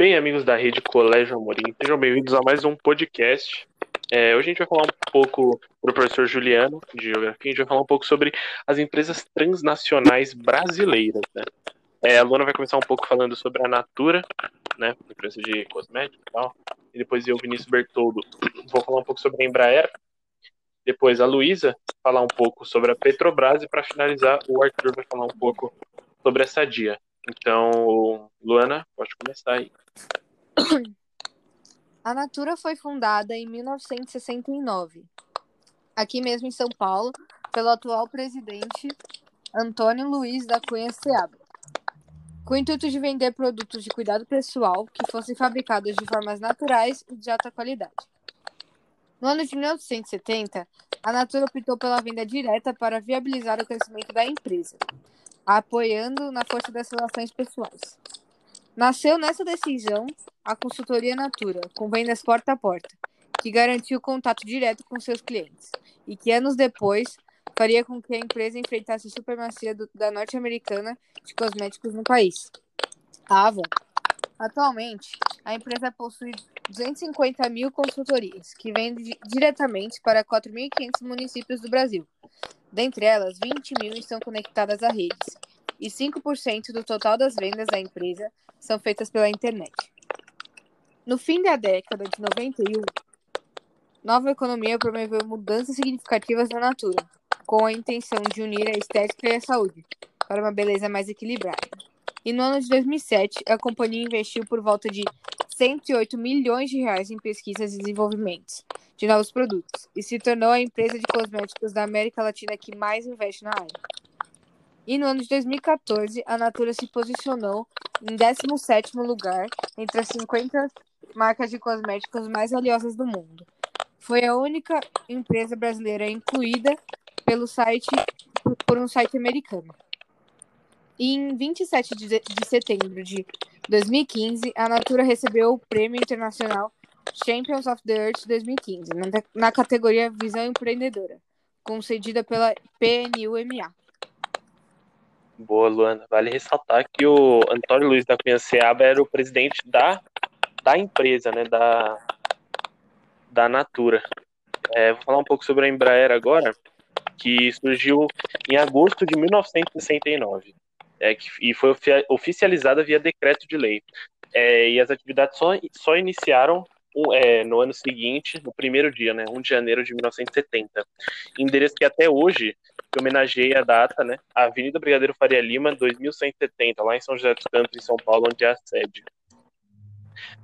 Bem, amigos da rede Colégio Amorim, sejam bem-vindos a mais um podcast. É, hoje a gente vai falar um pouco para o professor Juliano, de Geografia, a gente vai falar um pouco sobre as empresas transnacionais brasileiras. Né? É, a Luna vai começar um pouco falando sobre a Natura, né, empresa de cosméticos e tal, e depois eu, Vinícius Bertoldo, vou falar um pouco sobre a Embraer, depois a Luísa falar um pouco sobre a Petrobras e para finalizar o Arthur vai falar um pouco sobre essa dia. Então, Luana, pode começar aí. A Natura foi fundada em 1969, aqui mesmo em São Paulo, pelo atual presidente Antônio Luiz da Cunha Seabra, com o intuito de vender produtos de cuidado pessoal que fossem fabricados de formas naturais e de alta qualidade. No ano de 1970, a Natura optou pela venda direta para viabilizar o crescimento da empresa, apoiando na força das relações pessoais. Nasceu nessa decisão a consultoria Natura, com vendas porta a porta, que garantiu contato direto com seus clientes e que anos depois faria com que a empresa enfrentasse a supremacia do, da norte-americana de cosméticos no país. A Avon. Atualmente, a empresa possui 250 mil consultorias, que vendem diretamente para 4.500 municípios do Brasil. Dentre elas, 20 mil estão conectadas a redes, e 5% do total das vendas da empresa são feitas pela internet. No fim da década de 91, Nova Economia promoveu mudanças significativas na Natura, com a intenção de unir a estética e a saúde, para uma beleza mais equilibrada. E no ano de 2007, a companhia investiu por volta de 108 milhões de reais em pesquisas e desenvolvimentos de novos produtos e se tornou a empresa de cosméticos da América Latina que mais investe na área. E no ano de 2014, a Natura se posicionou em 17º lugar entre as 50 marcas de cosméticos mais valiosas do mundo. Foi a única empresa brasileira incluída pelo site por um site americano. E em 27 de, de setembro de 2015, a Natura recebeu o Prêmio Internacional Champions of the Earth 2015, na, na categoria Visão Empreendedora, concedida pela PNUMA. Boa, Luana. Vale ressaltar que o Antônio Luiz da Cunha Seaba era o presidente da, da empresa, né, da, da Natura. É, vou falar um pouco sobre a Embraer agora, que surgiu em agosto de 1969 é, que, e foi oficializada via decreto de lei. É, e as atividades só, só iniciaram é, no ano seguinte, no primeiro dia, né, 1 de janeiro de 1970. Endereço que até hoje, que a data, né, Avenida Brigadeiro Faria Lima, 2170, lá em São José dos Campos, em São Paulo, onde é a sede.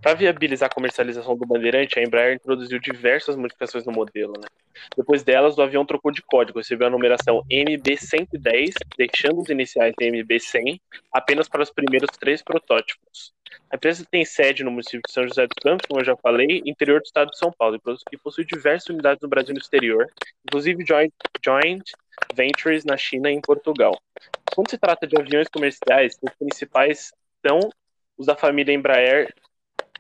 Para viabilizar a comercialização do Bandeirante, a Embraer introduziu diversas modificações no modelo. Né? Depois delas, o avião trocou de código, recebeu a numeração MB-110, deixando os iniciais de MB-100 apenas para os primeiros três protótipos. A empresa tem sede no município de São José dos Campos, como eu já falei, interior do estado de São Paulo, e possui diversas unidades no Brasil e no exterior, inclusive joint, joint ventures na China e em Portugal. Quando se trata de aviões comerciais, os principais são os da família Embraer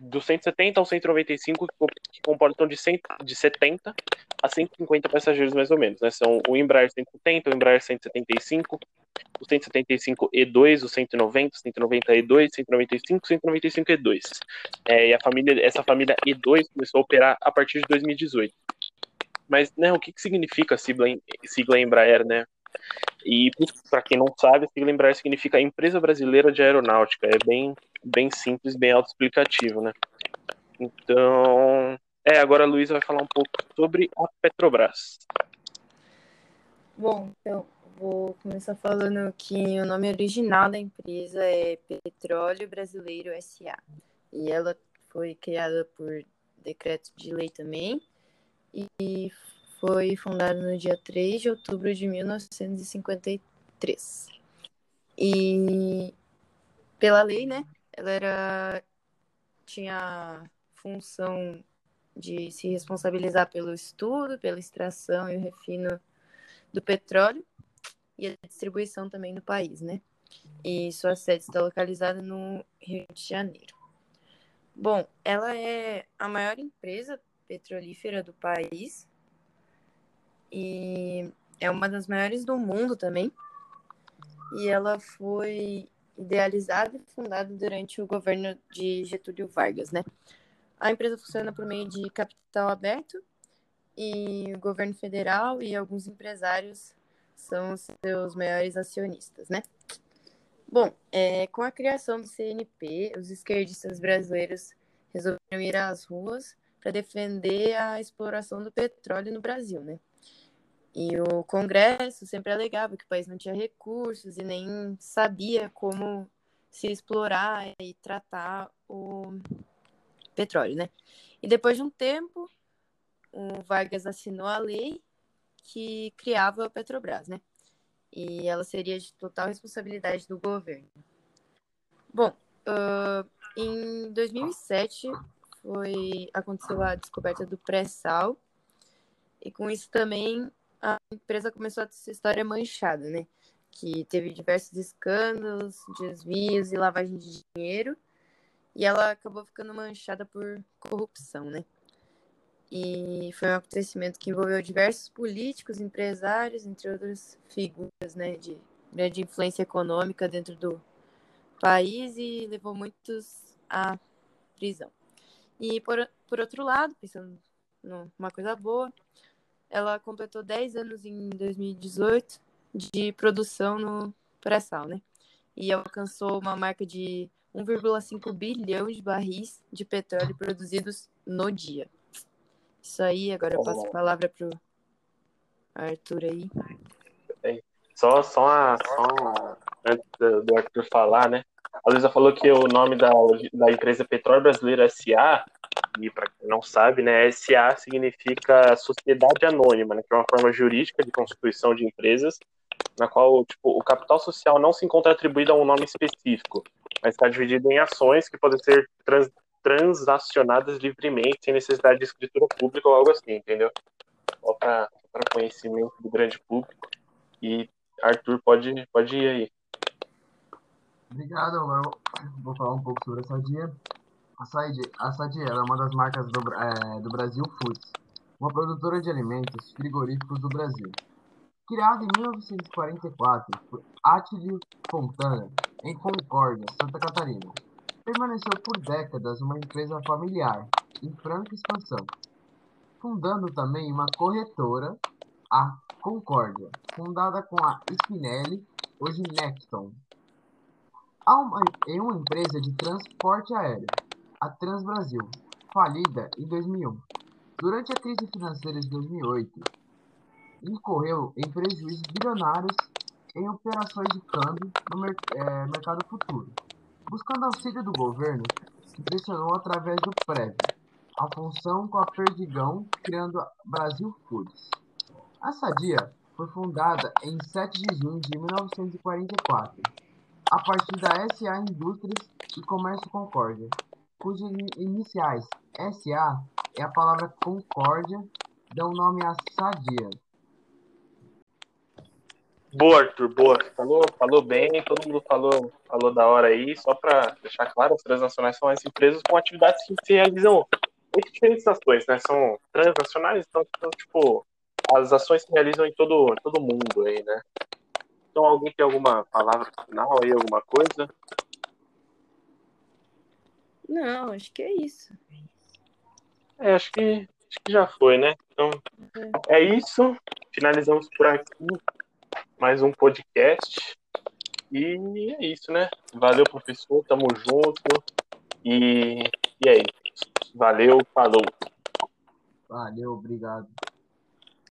do 170 ao 195, que comportam de, 100, de 70 a 150 passageiros, mais ou menos. Né? São o Embraer 170, o Embraer 175, o 175 E2, o 190, o 190 E2, 195, 195 E2. É, e a família, essa família E2 começou a operar a partir de 2018. Mas, né, o que, que significa a sigla, sigla Embraer, né? E para quem não sabe, a sigla Embraer significa Empresa Brasileira de Aeronáutica. É bem bem simples, bem autoexplicativo, né? Então, é, agora a Luísa vai falar um pouco sobre a Petrobras. Bom, então, vou começar falando que o nome original da empresa é Petróleo Brasileiro SA. E ela foi criada por decreto de lei também e foi fundada no dia 3 de outubro de 1953. E pela lei, né, ela era tinha função de se responsabilizar pelo estudo, pela extração e o refino do petróleo e a distribuição também no país, né? E sua sede está localizada no Rio de Janeiro. Bom, ela é a maior empresa petrolífera do país e é uma das maiores do mundo também. E ela foi idealizada e fundada durante o governo de Getúlio Vargas, né? A empresa funciona por meio de capital aberto e o governo federal e alguns empresários são os seus maiores acionistas, né? Bom, é, com a criação do CNP, os esquerdistas brasileiros resolveram ir às ruas para defender a exploração do petróleo no Brasil, né? E o Congresso sempre alegava que o país não tinha recursos e nem sabia como se explorar e tratar o petróleo, né? E depois de um tempo, o Vargas assinou a lei que criava a Petrobras, né? E ela seria de total responsabilidade do governo. Bom, uh, em 2007 foi aconteceu a descoberta do pré-sal e com isso também a empresa começou a ter sua história manchada, né? Que teve diversos escândalos, desvios e lavagem de dinheiro e ela acabou ficando manchada por corrupção, né? E foi um acontecimento que envolveu diversos políticos, empresários, entre outras figuras, né, de grande influência econômica dentro do país e levou muitos à prisão. E por, por outro lado, pensando numa coisa boa, ela completou 10 anos em 2018 de produção no pré-sal, né? E alcançou uma marca de 1,5 bilhão de barris de petróleo produzidos no dia. Isso aí, agora eu passo a palavra pro Arthur aí. Só, só, a, só antes do Arthur falar, né? A Luísa falou que o nome da, da empresa Petróleo Brasileiro SA, e para quem não sabe, né, SA significa Sociedade Anônima, né, que é uma forma jurídica de constituição de empresas, na qual tipo, o capital social não se encontra atribuído a um nome específico, mas está dividido em ações que podem ser trans, transacionadas livremente, sem necessidade de escritura pública ou algo assim, entendeu? Só para conhecimento do grande público. E Arthur, pode, pode ir aí. Obrigado, agora vou falar um pouco sobre a Sadia. A Sadia, a é uma das marcas do, é, do Brasil Foods, uma produtora de alimentos frigoríficos do Brasil. Criada em 1944 por Atílio Fontana, em Concórdia, Santa Catarina, permaneceu por décadas uma empresa familiar, em franca expansão, fundando também uma corretora, a Concórdia, fundada com a Spinelli, hoje Necton. Uma, em uma empresa de transporte aéreo, a Transbrasil, falida em 2001. Durante a crise financeira de 2008, incorreu em prejuízos bilionários em operações de câmbio no mer é, mercado futuro Buscando auxílio do governo, se pressionou através do prévio, a função com a Perdigão, criando a Brasil Foods. A Sadia foi fundada em 7 de junho de 1944, a partir da SA Indústrias e Comércio Concórdia, cujas iniciais SA e a palavra Concórdia dão nome a Sadia. Boa, Arthur, boa. Falou, falou bem, todo mundo falou, falou da hora aí. Só para deixar claro, as transnacionais são as empresas com atividades que se realizam em diferentes ações, né? São transnacionais, então, então, tipo, as ações se realizam em todo, todo mundo aí, né? Então, alguém tem alguma palavra final aí, alguma coisa? Não, acho que é isso. É, acho que, acho que já foi, né? Então, é, é isso. Finalizamos por aqui mais um podcast. E é isso, né? Valeu, professor. Tamo junto. E, e é isso. Valeu, falou. Valeu, obrigado.